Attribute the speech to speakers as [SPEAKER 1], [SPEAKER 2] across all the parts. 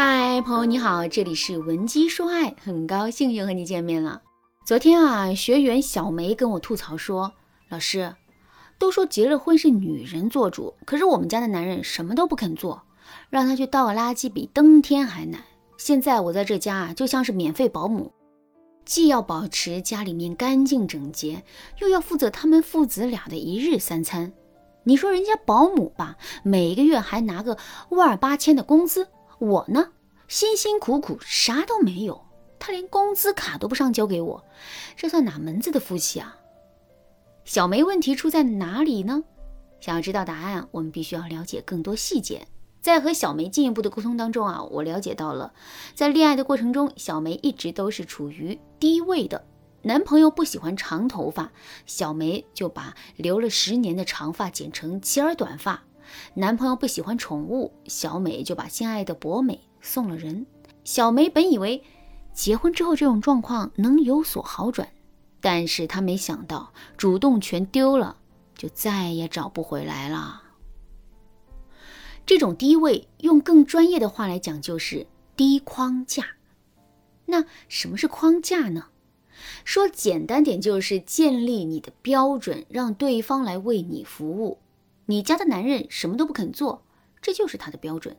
[SPEAKER 1] 嗨，朋友你好，这里是文姬说爱，很高兴又和你见面了。昨天啊，学员小梅跟我吐槽说，老师都说结了婚是女人做主，可是我们家的男人什么都不肯做，让他去倒个垃圾比登天还难。现在我在这家啊，就像是免费保姆，既要保持家里面干净整洁，又要负责他们父子俩的一日三餐。你说人家保姆吧，每个月还拿个万八千的工资。我呢，辛辛苦苦啥都没有，他连工资卡都不上交给我，这算哪门子的夫妻啊？小梅问题出在哪里呢？想要知道答案，我们必须要了解更多细节。在和小梅进一步的沟通当中啊，我了解到了，在恋爱的过程中，小梅一直都是处于低位的。男朋友不喜欢长头发，小梅就把留了十年的长发剪成齐耳短发。男朋友不喜欢宠物，小美就把心爱的博美送了人。小梅本以为结婚之后这种状况能有所好转，但是她没想到主动权丢了，就再也找不回来了。这种低位，用更专业的话来讲，就是低框架。那什么是框架呢？说简单点，就是建立你的标准，让对方来为你服务。你家的男人什么都不肯做，这就是他的标准，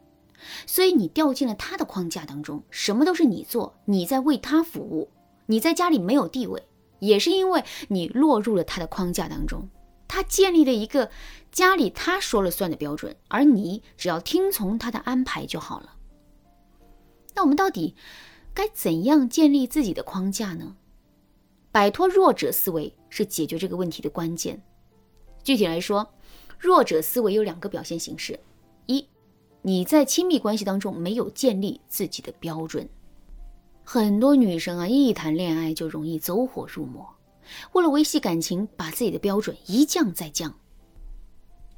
[SPEAKER 1] 所以你掉进了他的框架当中，什么都是你做，你在为他服务，你在家里没有地位，也是因为你落入了他的框架当中。他建立了一个家里他说了算的标准，而你只要听从他的安排就好了。那我们到底该怎样建立自己的框架呢？摆脱弱者思维是解决这个问题的关键。具体来说，弱者思维有两个表现形式：一，你在亲密关系当中没有建立自己的标准。很多女生啊，一谈恋爱就容易走火入魔，为了维系感情，把自己的标准一降再降。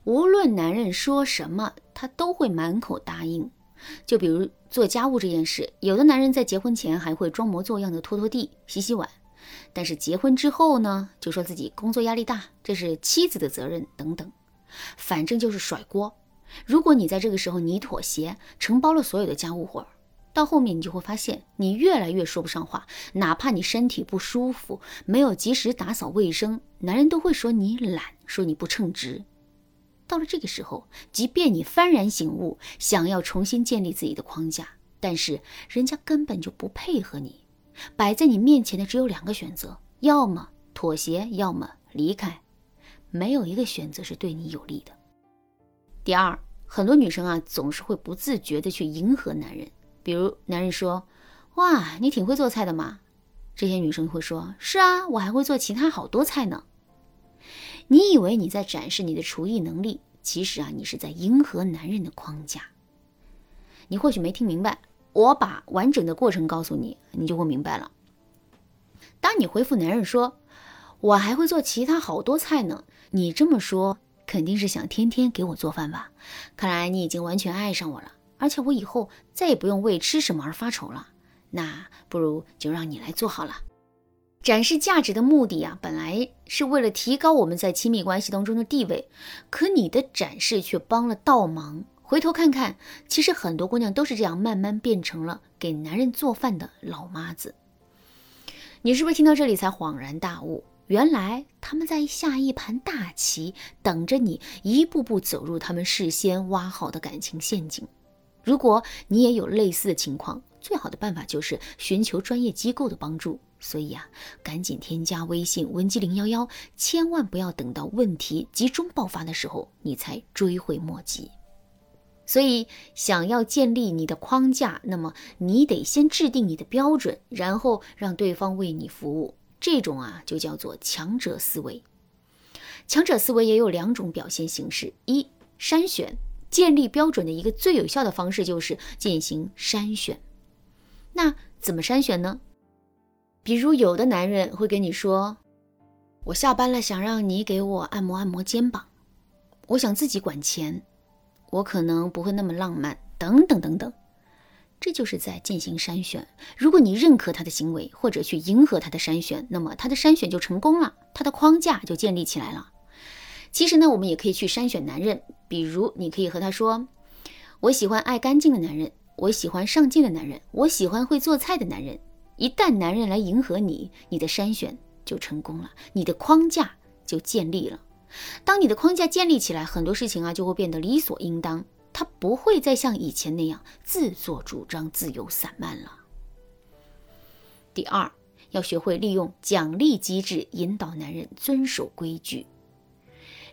[SPEAKER 1] 无论男人说什么，她都会满口答应。就比如做家务这件事，有的男人在结婚前还会装模作样的拖拖地、洗洗碗，但是结婚之后呢，就说自己工作压力大，这是妻子的责任等等。反正就是甩锅。如果你在这个时候你妥协，承包了所有的家务活儿，到后面你就会发现你越来越说不上话。哪怕你身体不舒服，没有及时打扫卫生，男人都会说你懒，说你不称职。到了这个时候，即便你幡然醒悟，想要重新建立自己的框架，但是人家根本就不配合你。摆在你面前的只有两个选择：要么妥协，要么离开。没有一个选择是对你有利的。第二，很多女生啊，总是会不自觉的去迎合男人。比如男人说：“哇，你挺会做菜的嘛。”这些女生会说：“是啊，我还会做其他好多菜呢。”你以为你在展示你的厨艺能力，其实啊，你是在迎合男人的框架。你或许没听明白，我把完整的过程告诉你，你就会明白了。当你回复男人说：“我还会做其他好多菜呢。”你这么说，肯定是想天天给我做饭吧？看来你已经完全爱上我了，而且我以后再也不用为吃什么而发愁了。那不如就让你来做好了。展示价值的目的啊，本来是为了提高我们在亲密关系当中的地位，可你的展示却帮了倒忙。回头看看，其实很多姑娘都是这样慢慢变成了给男人做饭的老妈子。你是不是听到这里才恍然大悟？原来他们在下一盘大棋，等着你一步步走入他们事先挖好的感情陷阱。如果你也有类似的情况，最好的办法就是寻求专业机构的帮助。所以啊，赶紧添加微信文姬零幺幺，千万不要等到问题集中爆发的时候，你才追悔莫及。所以，想要建立你的框架，那么你得先制定你的标准，然后让对方为你服务。这种啊，就叫做强者思维。强者思维也有两种表现形式：一、筛选，建立标准的一个最有效的方式就是进行筛选。那怎么筛选呢？比如有的男人会跟你说：“我下班了，想让你给我按摩按摩肩膀，我想自己管钱，我可能不会那么浪漫，等等等等。”这就是在进行筛选。如果你认可他的行为，或者去迎合他的筛选，那么他的筛选就成功了，他的框架就建立起来了。其实呢，我们也可以去筛选男人，比如你可以和他说：“我喜欢爱干净的男人，我喜欢上进的男人，我喜欢会做菜的男人。一旦男人来迎合你，你的筛选就成功了，你的框架就建立了。当你的框架建立起来，很多事情啊就会变得理所应当，他不会再像以前那样自作主张、自由散漫了。第二，要学会利用奖励机制引导男人遵守规矩。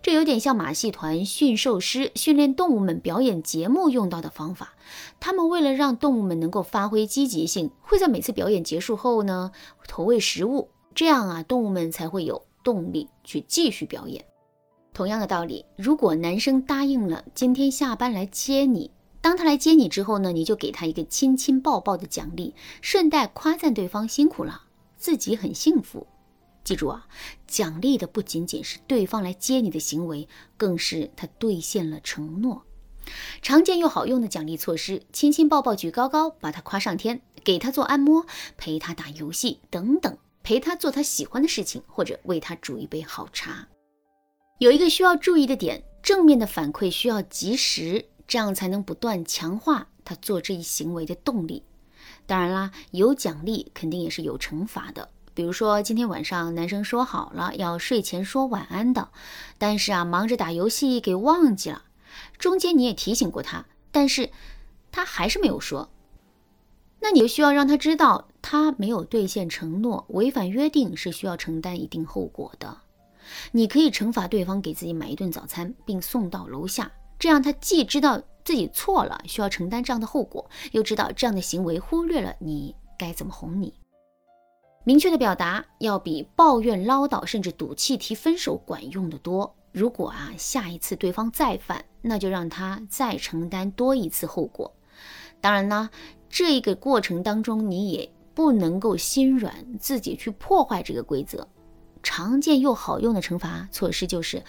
[SPEAKER 1] 这有点像马戏团驯兽师训练动物们表演节目用到的方法。他们为了让动物们能够发挥积极性，会在每次表演结束后呢投喂食物，这样啊动物们才会有动力去继续表演。同样的道理，如果男生答应了今天下班来接你，当他来接你之后呢，你就给他一个亲亲抱抱的奖励，顺带夸赞对方辛苦了，自己很幸福。记住啊，奖励的不仅仅是对方来接你的行为，更是他兑现了承诺。常见又好用的奖励措施：亲亲抱抱举高高，把他夸上天；给他做按摩，陪他打游戏等等，陪他做他喜欢的事情，或者为他煮一杯好茶。有一个需要注意的点：正面的反馈需要及时，这样才能不断强化他做这一行为的动力。当然啦，有奖励肯定也是有惩罚的。比如说，今天晚上男生说好了要睡前说晚安的，但是啊，忙着打游戏给忘记了。中间你也提醒过他，但是他还是没有说。那你就需要让他知道，他没有兑现承诺，违反约定是需要承担一定后果的。你可以惩罚对方给自己买一顿早餐，并送到楼下，这样他既知道自己错了，需要承担这样的后果，又知道这样的行为忽略了你该怎么哄你。明确的表达要比抱怨、唠叨甚至赌气提分手管用的多。如果啊下一次对方再犯，那就让他再承担多一次后果。当然呢，这一个过程当中你也不能够心软，自己去破坏这个规则。常见又好用的惩罚措施就是，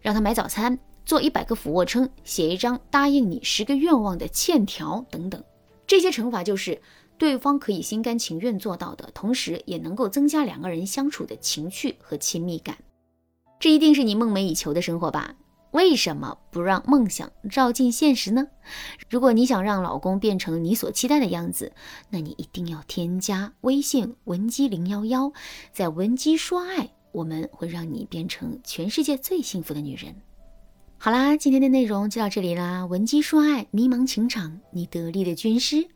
[SPEAKER 1] 让他买早餐、做一百个俯卧撑、写一张答应你十个愿望的欠条等等。这些惩罚就是。对方可以心甘情愿做到的，同时也能够增加两个人相处的情趣和亲密感。这一定是你梦寐以求的生活吧？为什么不让梦想照进现实呢？如果你想让老公变成你所期待的样子，那你一定要添加微信文姬零幺幺，在文姬说爱，我们会让你变成全世界最幸福的女人。好啦，今天的内容就到这里啦。文姬说爱，迷茫情场，你得力的军师。